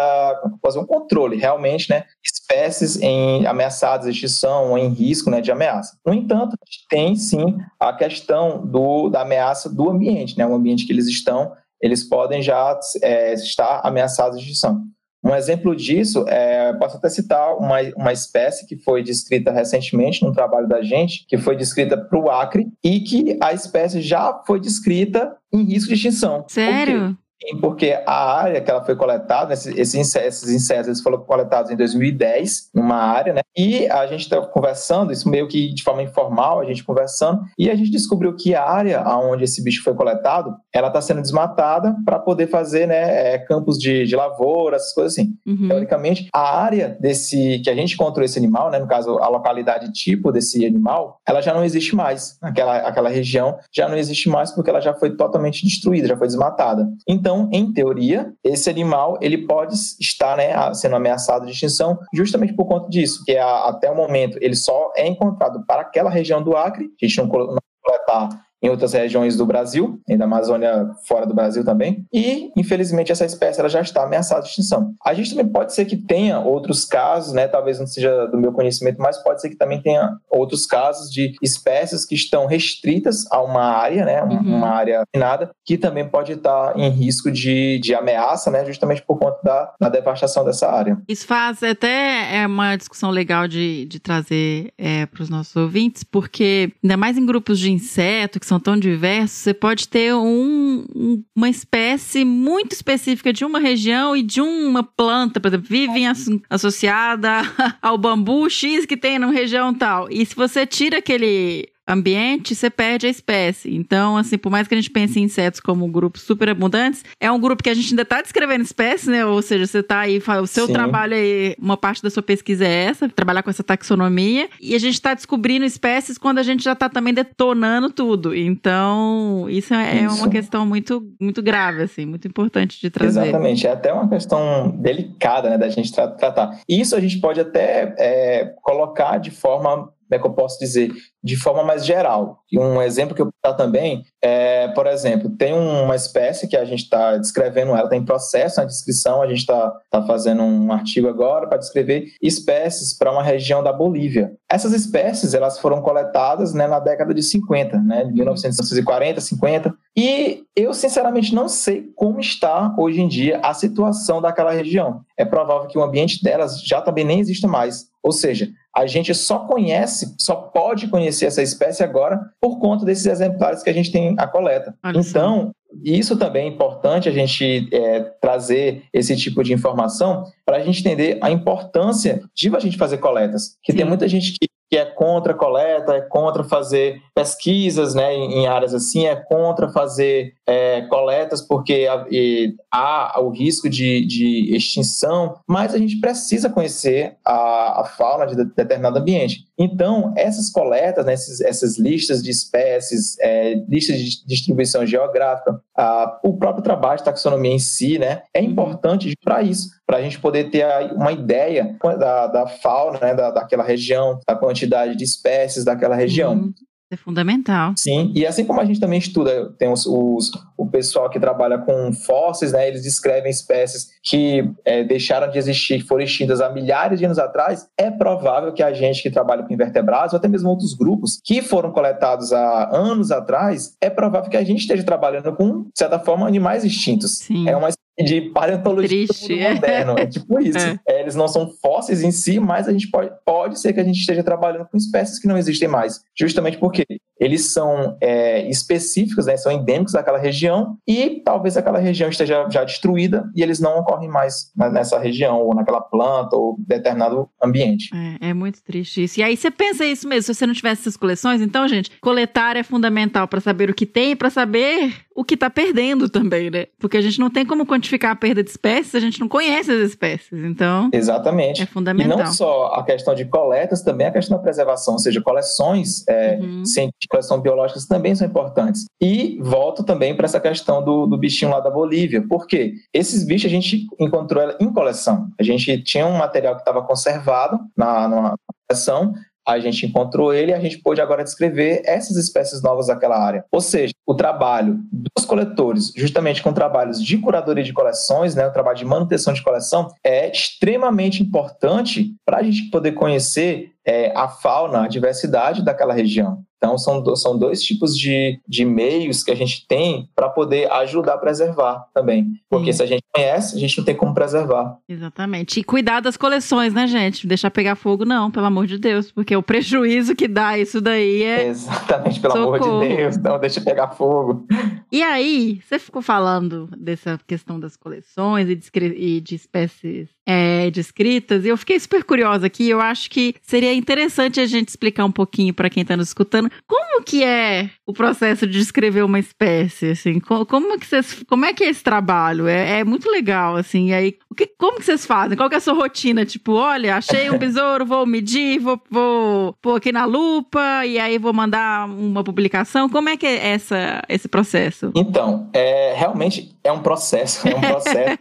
fazer um controle realmente, né, espécies em ameaçadas de extinção ou em risco né, de ameaça. No entanto, a gente tem sim a questão do, da ameaça do ambiente, né, o ambiente que eles estão, eles podem já é, estar ameaçados de extinção. Um exemplo disso, é, posso até citar uma, uma espécie que foi descrita recentemente num trabalho da gente, que foi descrita para o Acre, e que a espécie já foi descrita em risco de extinção. Sério? Porque a área que ela foi coletada, esses, insetos, esses insetos foram coletados em 2010, numa área, né? E a gente estava conversando, isso meio que de forma informal, a gente conversando, e a gente descobriu que a área onde esse bicho foi coletado, ela está sendo desmatada para poder fazer, né, é, campos de, de lavoura, essas coisas assim. Uhum. Teoricamente, a área desse que a gente encontrou esse animal, né, no caso a localidade tipo desse animal, ela já não existe mais. Aquela, aquela região já não existe mais porque ela já foi totalmente destruída, já foi desmatada. Então então, em teoria, esse animal ele pode estar né, sendo ameaçado de extinção justamente por conta disso, que é, até o momento ele só é encontrado para aquela região do Acre, a gente não, não coletar em outras regiões do Brasil, e da Amazônia fora do Brasil também. E, infelizmente, essa espécie ela já está ameaçada de extinção. A gente também pode ser que tenha outros casos, né? Talvez não seja do meu conhecimento, mas pode ser que também tenha outros casos de espécies que estão restritas a uma área, né? Uhum. Uma área minada, que também pode estar em risco de, de ameaça, né? Justamente por conta da, da devastação dessa área. Isso faz até é uma discussão legal de, de trazer é, para os nossos ouvintes, porque ainda mais em grupos de inseto que são tão diversos, você pode ter um, uma espécie muito específica de uma região e de uma planta, por exemplo, vivem associada ao bambu X que tem numa região tal. E se você tira aquele ambiente, você perde a espécie. Então, assim, por mais que a gente pense em insetos como grupos super abundantes, é um grupo que a gente ainda está descrevendo espécies, né? Ou seja, você está aí, o seu Sim. trabalho aí, uma parte da sua pesquisa é essa, trabalhar com essa taxonomia, e a gente está descobrindo espécies quando a gente já está também detonando tudo. Então, isso é, é isso. uma questão muito, muito grave, assim, muito importante de trazer. Exatamente, é até uma questão delicada, né, da gente tra tratar. Isso a gente pode até é, colocar de forma como é que eu posso dizer, de forma mais geral. Um exemplo que eu vou dar também é, por exemplo, tem uma espécie que a gente está descrevendo, ela está em processo na descrição, a gente está tá fazendo um artigo agora para descrever espécies para uma região da Bolívia. Essas espécies, elas foram coletadas né, na década de 50, né, de 1940, 50, e eu, sinceramente, não sei como está hoje em dia a situação daquela região. É provável que o ambiente delas já também nem exista mais. Ou seja, a gente só conhece, só pode conhecer essa espécie agora por conta desses exemplares que a gente tem a coleta. Olha então, isso também é importante a gente é, trazer esse tipo de informação para a gente entender a importância de a gente fazer coletas. Que Sim. tem muita gente que que é contra a coleta, é contra fazer pesquisas né, em, áreas assim, é contra fazer é, coletas porque há, há o risco de, de, extinção, mas a gente precisa conhecer a, a fauna de determinado ambiente. Então, essas coletas, né, esses, essas listas de espécies, é, listas de distribuição geográfica, a, o próprio trabalho de taxonomia em si, né, é importante para isso, para a gente poder ter uma ideia da, da fauna, né, da, daquela região, da quantidade de espécies daquela região. Uhum. É fundamental. Sim, e assim como a gente também estuda, tem os, os o pessoal que trabalha com fósseis, né, eles descrevem espécies que é, deixaram de existir, foram extintas há milhares de anos atrás, é provável que a gente que trabalha com invertebrados, ou até mesmo outros grupos que foram coletados há anos atrás, é provável que a gente esteja trabalhando com, de certa forma, animais extintos. Sim. É uma de paleontologia moderno. É tipo isso. É. É, eles não são fósseis em si, mas a gente pode, pode ser que a gente esteja trabalhando com espécies que não existem mais. Justamente porque eles são é, específicos, né, são endêmicos daquela região e talvez aquela região esteja já destruída e eles não ocorrem mais nessa região ou naquela planta ou determinado ambiente. É, é muito triste isso. E aí você pensa isso mesmo, se você não tivesse essas coleções, então, gente, coletar é fundamental para saber o que tem e para saber o que está perdendo também, né? Porque a gente não tem como quantificar a perda de espécies, a gente não conhece as espécies, então... Exatamente. É fundamental. E não só a questão de coletas, também a questão da preservação, ou seja, coleções é, uhum. científicas coleção biológicas também são importantes. E volto também para essa questão do, do bichinho lá da Bolívia. Por quê? Esses bichos a gente encontrou em coleção. A gente tinha um material que estava conservado na, na coleção, a gente encontrou ele e a gente pôde agora descrever essas espécies novas daquela área. Ou seja, o trabalho dos coletores, justamente com trabalhos de curadoria de coleções, né, o trabalho de manutenção de coleção, é extremamente importante para a gente poder conhecer é, a fauna, a diversidade daquela região. Então, são, do, são dois tipos de, de meios que a gente tem para poder ajudar a preservar também. Porque Sim. se a gente conhece, a gente não tem como preservar. Exatamente. E cuidar das coleções, né, gente? Deixar pegar fogo, não, pelo amor de Deus. Porque o prejuízo que dá isso daí é. Exatamente, pelo Socorro. amor de Deus, não deixa pegar fogo. E aí, você ficou falando dessa questão das coleções e de, e de espécies é, descritas, e eu fiquei super curiosa aqui. Eu acho que seria interessante a gente explicar um pouquinho para quem está nos escutando como que é o processo de descrever uma espécie, assim, como, que vocês, como é que é esse trabalho? É, é muito legal, assim, e aí, o que, como que vocês fazem? Qual que é a sua rotina? Tipo, olha, achei um besouro, vou medir, vou, vou pôr aqui na lupa, e aí vou mandar uma publicação. Como é que é essa, esse processo? Então, é, realmente é um processo, é um processo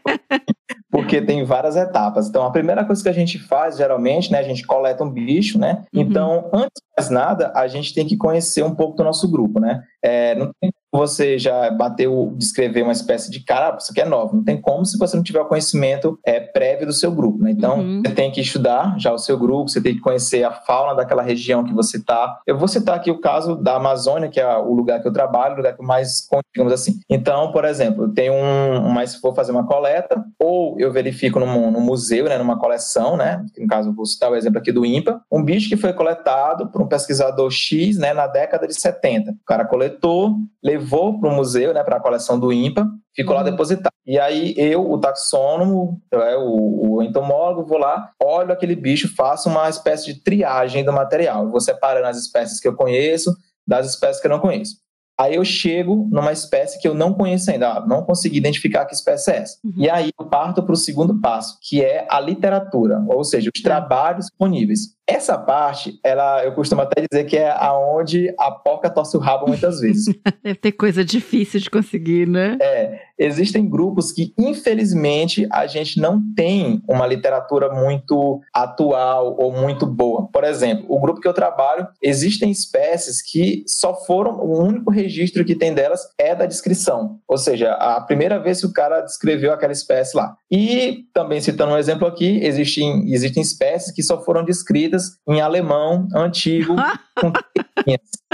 porque tem várias etapas. Então, a primeira coisa que a gente faz, geralmente, né, a gente coleta um bicho, né? Uhum. Então, antes mais nada, a gente tem que conhecer um pouco do nosso grupo, né? É, não tem como você já bateu, descrever uma espécie de cara, ah, isso aqui é novo. Não tem como se você não tiver o conhecimento é, prévio do seu grupo, né? Então, Uhum. você tem que estudar já o seu grupo, você tem que conhecer a fauna daquela região que você está. Eu vou citar aqui o caso da Amazônia, que é o lugar que eu trabalho, o lugar que eu mais, digamos assim. Então, por exemplo, eu tenho um, mas se for fazer uma coleta, ou eu verifico no, no museu, né, numa coleção, né? No caso, eu vou citar o exemplo aqui do INPA, um bicho que foi coletado por um pesquisador X, né, na década de 70. O cara coletou, levou para o museu, né, para a coleção do INPA, ficou lá Uhum. depositado. E aí eu, o taxônomo, é, o, o entomólogo, vou lá, olho aquele bicho, faço uma espécie de triagem do material. Eu vou separando as espécies que eu conheço das espécies que eu não conheço. Aí eu chego numa espécie que eu não conheço ainda, ah, não consegui identificar que espécie é essa. Uhum. E aí eu parto para o segundo passo, que é a literatura, ou seja, os trabalhos disponíveis. Essa parte, ela, eu costumo até dizer que é aonde a porca torce o rabo muitas vezes. Deve ter coisa difícil de conseguir, né? É, existem grupos que, infelizmente, a gente não tem uma literatura muito atual ou muito boa. Por exemplo, o grupo que eu trabalho, existem espécies que só foram, o único registro que tem delas é da descrição. Ou seja, a primeira vez que o cara descreveu aquela espécie lá. E, também citando um exemplo aqui, existem, existem espécies que só foram descritas em alemão antigo, com.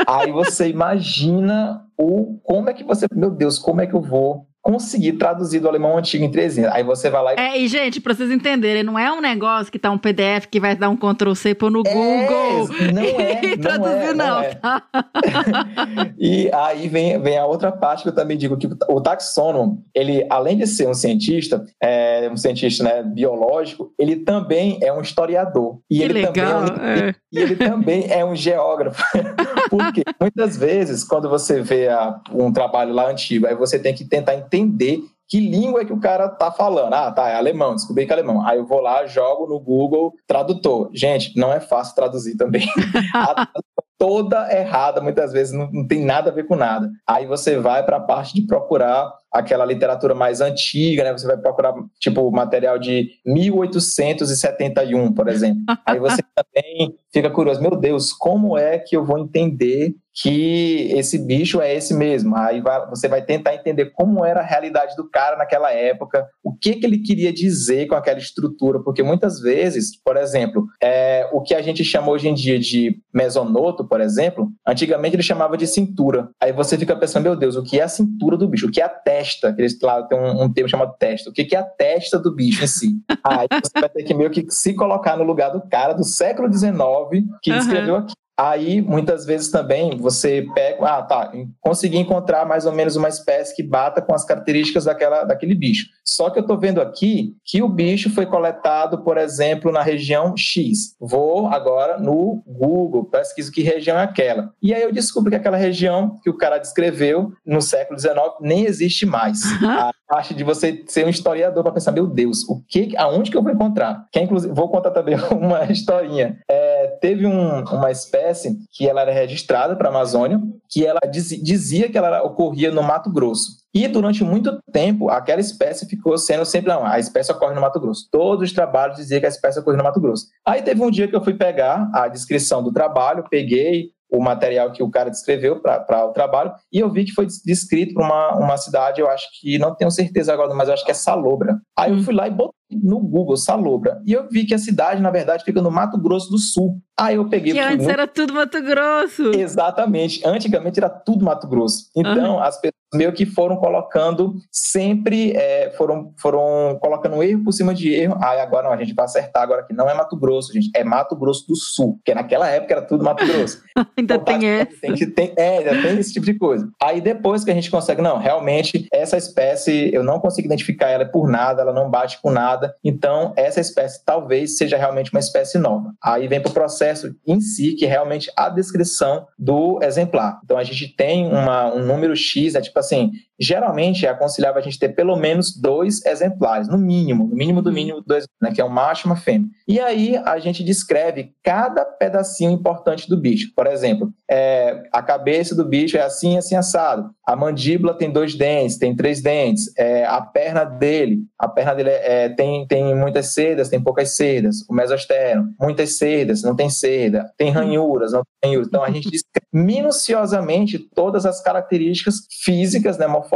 Aí você imagina o como é que você, meu Deus, como é que eu vou conseguir traduzir do alemão antigo em três linhas? Aí você vai lá e É, e gente, pra vocês entenderem, não é um negócio que tá um PDF que vai dar um Ctrl C pôr no Google. É, não é, e não traduzir, é, não, não é. tá? E aí vem, vem a outra parte que eu também digo que o taxônomo, ele além de ser um cientista, é, um cientista né, biológico, ele também é um historiador. E Que ele legal. também é um é. E ele também é um geógrafo. Porque muitas vezes, quando você vê a- um trabalho lá antigo, aí você tem que tentar entender que língua é que o cara tá falando. Ah, tá, é alemão, descobri que é alemão. Aí eu vou lá, jogo no Google tradutor. Gente, não é fácil traduzir também. A toda errada, muitas vezes não, não tem nada a ver com nada. Aí você vai para a parte de procurar aquela literatura mais antiga, né? Você vai procurar, tipo, material de 1871, por exemplo. Aí você também fica curioso, meu Deus, como é que eu vou entender que esse bicho é esse mesmo? Aí vai- você vai tentar entender como era a realidade do cara naquela época, o que, que ele queria dizer com aquela estrutura, porque muitas vezes, por exemplo, é, o que a gente chama hoje em dia de mesonoto, por exemplo, antigamente ele chamava de cintura. Aí você fica pensando, meu Deus, o que é a cintura do bicho? O que é a testa? Eles lá tem um, um termo chamado testa. O que que é a testa do bicho em si? Aí você vai ter que meio que se colocar no lugar do cara do século XIX que Aham. escreveu aqui. Aí, muitas vezes também, você pega, ah, tá, consegui encontrar mais ou menos uma espécie que bata com as características daquela, daquele bicho. Só que eu estou vendo aqui que o bicho foi coletado, por exemplo, na região X. Vou agora no Google, pesquiso que região é aquela. E aí eu descubro que aquela região que o cara descreveu no século XIX nem existe mais. A parte de você ser um historiador para pensar, meu Deus, o que, aonde que eu vou encontrar? Que é, inclusive, vou contar também uma historinha. É, teve um- uma espécie que ela era registrada para a Amazônia, que ela dizi- dizia que ela ocorria no Mato Grosso. E durante muito tempo, aquela espécie ficou sendo sempre, não, a espécie ocorre no Mato Grosso. Todos os trabalhos diziam que a espécie ocorria no Mato Grosso. Aí teve um dia que eu fui pegar a descrição do trabalho, peguei o material que o cara descreveu para o trabalho, e eu vi que foi des- descrito para uma, uma cidade, eu acho que, não tenho certeza agora, mas eu acho que é Salobra. Aí eu Hum. fui lá e botei no Google, Salobra, e eu vi que a cidade, na verdade, fica no Mato Grosso do Sul. Aí eu peguei... Que antes no- era tudo Mato Grosso. Exatamente. Antigamente era tudo Mato Grosso. Então, as pessoas meio que foram colocando sempre, é, foram, foram colocando um erro por cima de erro. Aí agora não, a gente vai acertar agora que não é Mato Grosso, gente, é Mato Grosso do Sul, porque naquela época era tudo Mato Grosso. Ainda Então, tem essa. tem tem, é, ainda tem esse tipo de coisa. Aí depois que a gente consegue, não, realmente essa espécie eu não consigo identificar ela por nada, ela não bate com nada. Então essa espécie talvez seja realmente uma espécie nova. Aí vem para o processo em si, que é realmente a descrição do exemplar. Então a gente tem uma, um número X, é tipo assim, geralmente é aconselhável a gente ter pelo menos dois exemplares, no mínimo, no mínimo do mínimo dois, né, que é um macho e uma fêmea. E aí a gente descreve cada pedacinho importante do bicho. Por exemplo, é, a cabeça do bicho é assim, assim, assado. A mandíbula tem dois dentes, tem três dentes. É, a perna dele, a perna dele é, tem, tem muitas cerdas, tem poucas cerdas. O mesosternum, muitas cerdas, não tem cerda. Tem ranhuras, não tem ranhuras. Então a gente descreve minuciosamente todas as características físicas, né, morfológicas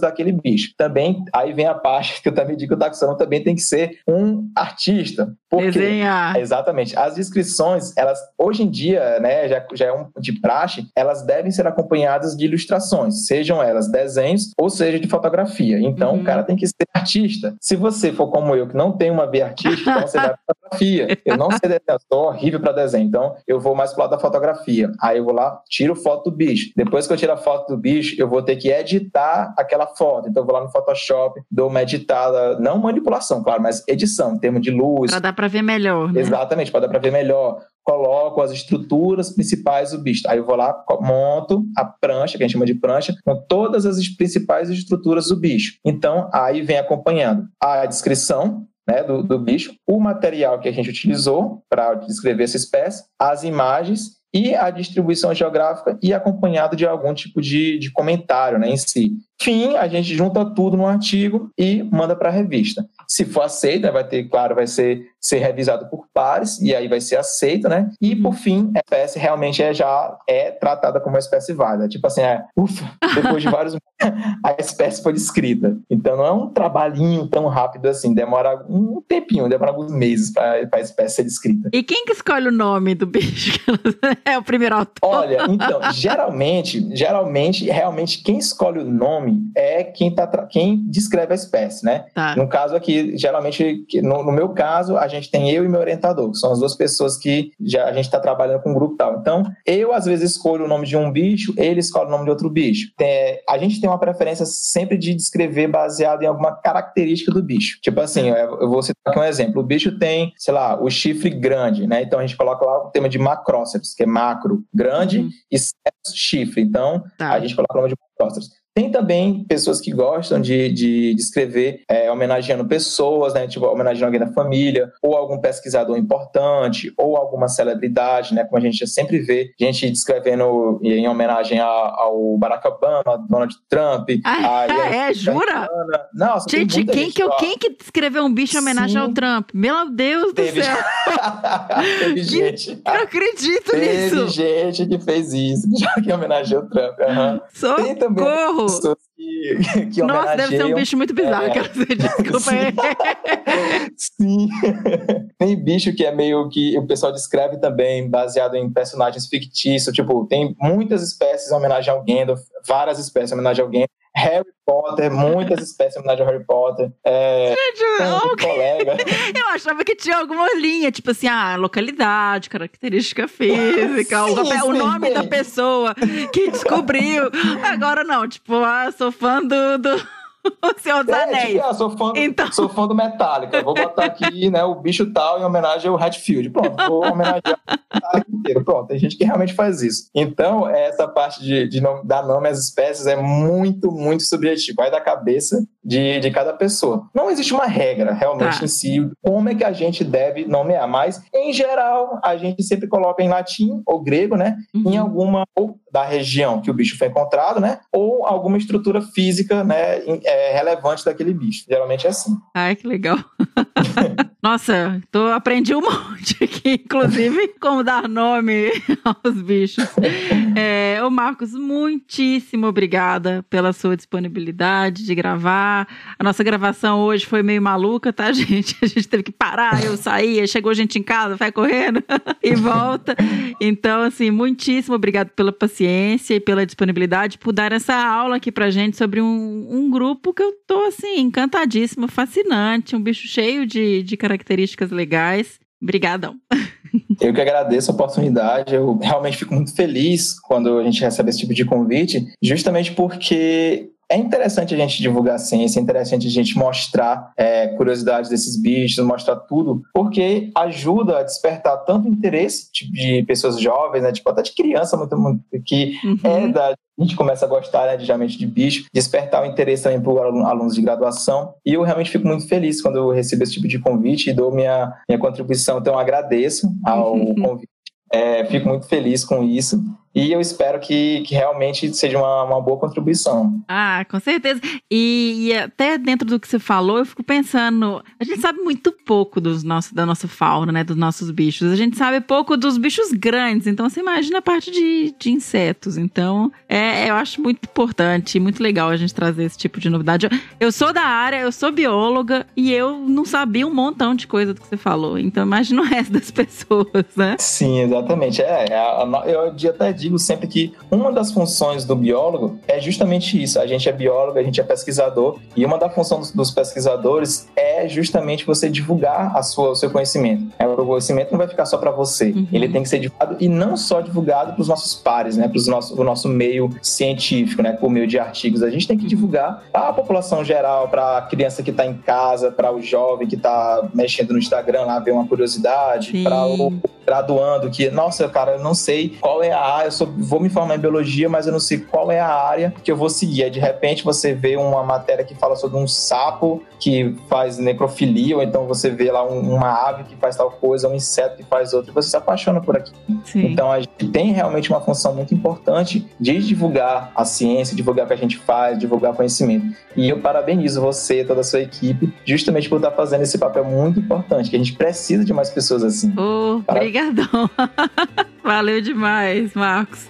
daquele bicho. Também, aí vem a parte que eu também digo que o taxônomo também tem que ser um artista. Porque, Desenhar. Exatamente. As descrições, elas, hoje em dia, né, já, já é um de praxe, elas devem ser acompanhadas de ilustrações, sejam elas desenhos ou seja de fotografia. Então, Uhum. o cara tem que ser artista. Se você for como eu, que não tem uma veia artística, então você vai fotografia. Eu não sei desenhar, sou horrível para desenho. Então, eu vou mais pro lado da fotografia. Aí eu vou lá, tiro foto do bicho. Depois que eu tiro a foto do bicho, eu vou ter que editar aquela foto. Então, eu vou lá no Photoshop, dou uma editada, não manipulação, claro, mas edição, em termos de luz, Pra dar pra ver melhor, né? Exatamente, para dar para ver melhor. Coloco as estruturas principais do bicho. Aí eu vou lá, monto a prancha, que a gente chama de prancha, com todas as principais estruturas do bicho. Então, aí vem acompanhando a descrição né, do, do bicho, o material que a gente utilizou para descrever essa espécie, as imagens e a distribuição geográfica e acompanhado de algum tipo de, de comentário né, em si. Fim, a gente junta tudo no artigo e manda para a revista. Se for aceito, né, vai ter, claro, vai ser, ser revisado por pares e aí vai ser aceito, né? E por fim, a espécie realmente é, já é tratada como uma espécie válida. Tipo assim, é, ufa, depois de vários a espécie foi descrita. Então não é um trabalhinho tão rápido assim, demora um tempinho, demora alguns meses para a espécie ser descrita. E quem que escolhe o nome do bicho? é o primeiro autor. Olha, então, geralmente, geralmente, realmente, quem escolhe o nome é quem, tá, quem descreve a espécie, né? Tá. No caso aqui, geralmente, no, no meu caso, a gente tem eu e meu orientador, que são as duas pessoas que já a gente está trabalhando com um grupo tal. Então, eu às vezes escolho o nome de um bicho, ele escolhe o nome de outro bicho. Tem- a gente tem uma preferência sempre de descrever baseado em alguma característica do bicho. Tipo assim, eu eu vou citar aqui um exemplo. O bicho tem, sei lá, o chifre grande, né? Então a gente coloca lá o tema de macróceps, que é macro, grande, Uhum. e chifre. Então, Tá. a gente coloca o nome de macróceps. Tem também pessoas que gostam de, de, de escrever é, homenageando pessoas, né? Tipo, homenageando alguém da família, ou algum pesquisador importante, ou alguma celebridade, né? Como a gente sempre vê, gente descrevendo em homenagem a- ao Barack Obama, Donald Trump. Ah, Hillary é, jura? Nossa, Gente, quem, gente que, ó. quem que escreveu um bicho em homenagem Sim. ao Trump? Meu Deus do Teve, céu, teve gente. eu não acredito Teve nisso. gente que fez isso, que homenageou o Trump. aham. Tem também Socorro! Que, que Nossa, deve ser um bicho muito bizarro. É. Desculpa aí. Sim. tem bicho que é meio que o pessoal descreve também baseado em personagens fictícios. Tipo, tem muitas espécies em homenagem ao Gandalf, várias espécies em homenagem ao Gandalf. Harry Potter, muitas espécies em homenagem ao Harry Potter. É, tem um Não, colega. Eu achava que tinha alguma linha, tipo assim, ah, localidade, característica física, o, Sim, o sim, nome tem. da pessoa que descobriu. Agora não, tipo, ah, sou fã do, do Senhor dos É, Anéis. tipo, ah, sou fã, Então. sou fã do Metallica. Vou botar aqui, né, o bicho tal em homenagem ao Hatfield. Pronto, vou homenagear o Metallica inteiro. Pronto, tem gente que realmente faz isso. Então, essa parte de, de nome- dar nome às espécies é muito, muito subjetivo. Vai da cabeça de, de cada pessoa. Não existe uma regra, realmente, Tá. em si, como é que a gente deve nomear. Mas, em geral, a gente sempre coloca em latim ou grego, né? em Uhum. alguma ou da região que o bicho foi encontrado, né? Ou alguma estrutura física, né, em- é, relevante daquele bicho. Geralmente é assim. Ai, que legal. Nossa, tô, aprendi um monte aqui, inclusive como dar nome aos bichos. É, ô Marcos, muitíssimo obrigada pela sua disponibilidade de gravar. A nossa gravação hoje foi meio maluca, tá, gente? A gente teve que parar, eu saí, aí chegou gente em casa, vai correndo e volta. Então, assim, muitíssimo obrigado pela paciência e pela disponibilidade, por dar essa aula aqui pra gente sobre um, um grupo que eu tô, assim, encantadíssima, fascinante, um bicho cheio de, de características legais. Obrigadão. Eu que agradeço a oportunidade. Eu realmente fico muito feliz quando a gente recebe esse tipo de convite, justamente porque é interessante a gente divulgar a ciência, é interessante a gente mostrar é, curiosidades desses bichos, mostrar tudo, porque ajuda a despertar tanto interesse tipo, de pessoas jovens, né, tipo até de criança, muito, muito que uhum. é da a gente começa a gostar né, de, de bicho, despertar o interesse também para alunos de graduação. E eu realmente fico muito feliz quando eu recebo esse tipo de convite e dou minha, minha contribuição. Então, eu agradeço ao uhum. convite. É, fico muito feliz com isso. E eu espero que, que realmente seja uma, uma boa contribuição. Ah, com certeza. E, e, até dentro do que você falou, eu fico pensando, a gente sabe muito pouco dos nossos, da nossa fauna, né? Dos nossos bichos. A gente sabe pouco dos bichos grandes. Então você imagina a parte de, de insetos. Então, é, eu acho muito importante, muito legal a gente trazer esse tipo de novidade. Eu, eu sou da área, eu sou bióloga e eu não sabia um montão de coisa do que você falou. Então imagina o resto das pessoas, né? Sim, exatamente. É, é eu até digo sempre que uma das funções do biólogo é justamente isso. A gente é biólogo, a gente é pesquisador, e uma das funções dos pesquisadores é justamente você divulgar a sua, o seu conhecimento. É, o conhecimento não vai ficar só para você, uhum. ele tem que ser divulgado e não só divulgado para os nossos pares, né, para o nosso, nosso meio científico, né, por meio de artigos. A gente tem que divulgar para a população geral, para a criança que está em casa, para o jovem que está mexendo no Instagram lá, ver uma curiosidade, para o graduando que, nossa, cara, eu não sei qual é a área, eu sou, vou me formar em biologia, mas eu não sei qual é a área que eu vou seguir. Aí, de repente, você vê uma matéria que fala sobre um sapo que faz necrofilia, ou então você vê lá um, uma ave que faz tal coisa, um inseto que faz outra, e você se apaixona por aquilo. Então, a gente tem realmente uma função muito importante de divulgar a ciência, divulgar o que a gente faz, divulgar conhecimento. E eu parabenizo você, toda a sua equipe, justamente por estar fazendo esse papel muito importante, que a gente precisa de mais pessoas assim. Oh, Obrigadão. Valeu demais, Marcos.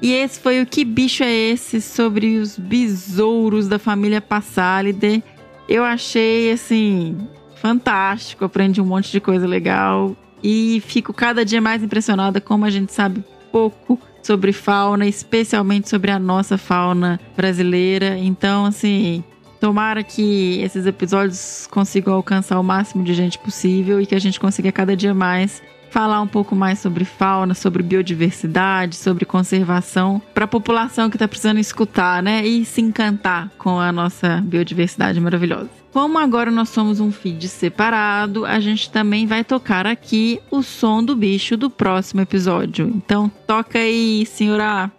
E esse foi o Que Bicho é Esse? sobre os besouros da família Passálide. Eu achei, assim, fantástico. Aprendi um monte de coisa legal. E fico cada dia mais impressionada como a gente sabe pouco sobre fauna, especialmente sobre a nossa fauna brasileira. Então, assim, tomara que esses episódios consigam alcançar o máximo de gente possível e que a gente consiga cada dia mais falar um pouco mais sobre fauna, sobre biodiversidade, sobre conservação, para a população que está precisando escutar, né? E se encantar com a nossa biodiversidade maravilhosa. Como agora nós somos um feed separado, a gente também vai tocar aqui o som do bicho do próximo episódio. Então toca aí, senhora.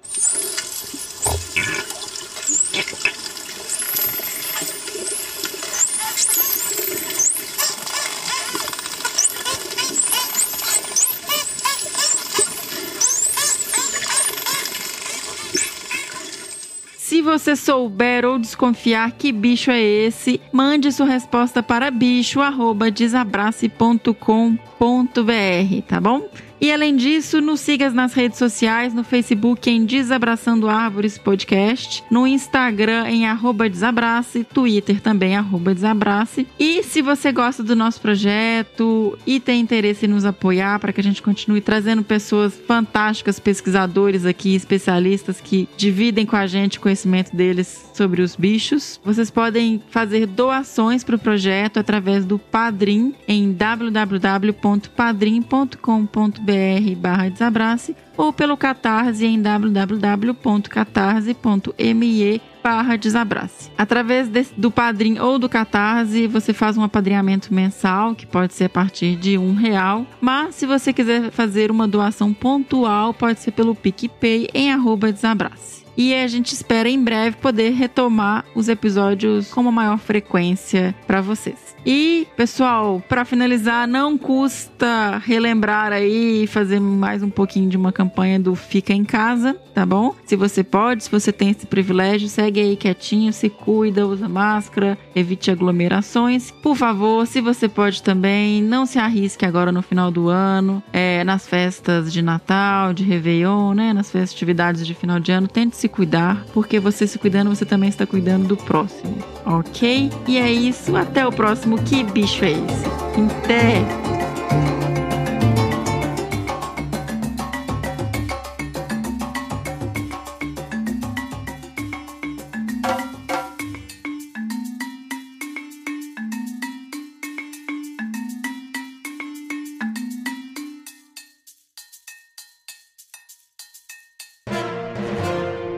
Você souber ou desconfiar que bicho é esse, mande sua resposta para bicho@desabrace.com.br, tá bom? E além disso, nos siga nas redes sociais, no Facebook em Desabraçando Árvores Podcast, no Instagram em arroba Desabrace, Twitter também arroba Desabrace. E se você gosta do nosso projeto e tem interesse em nos apoiar para que a gente continue trazendo pessoas fantásticas, pesquisadores aqui, especialistas que dividem com a gente o conhecimento deles sobre os bichos, vocês podem fazer doações para o projeto através do Padrim em www.padrim.com.br barra desabrace ou pelo Catarse em www.catarse.me barra desabrace. Através do Padrim ou do Catarse, você faz um apadrinhamento mensal, que pode ser a partir de um real. Mas se você quiser fazer uma doação pontual, pode ser pelo PicPay em arroba desabrace. E a gente espera em breve poder retomar os episódios com uma maior frequência para vocês. E, pessoal, para finalizar, não custa relembrar aí e fazer mais um pouquinho de uma campanha do Fica em Casa, tá bom? Se você pode, se você tem esse privilégio, segue aí quietinho, se cuida, usa máscara, evite aglomerações. Por favor, se você pode também, não se arrisque agora no final do ano, é, nas festas de Natal, de Réveillon, né? Nas festividades de final de ano, tente se cuidar, porque você se cuidando, você também está cuidando do próximo, ok? E é isso, até o próximo que bicho é esse. Até!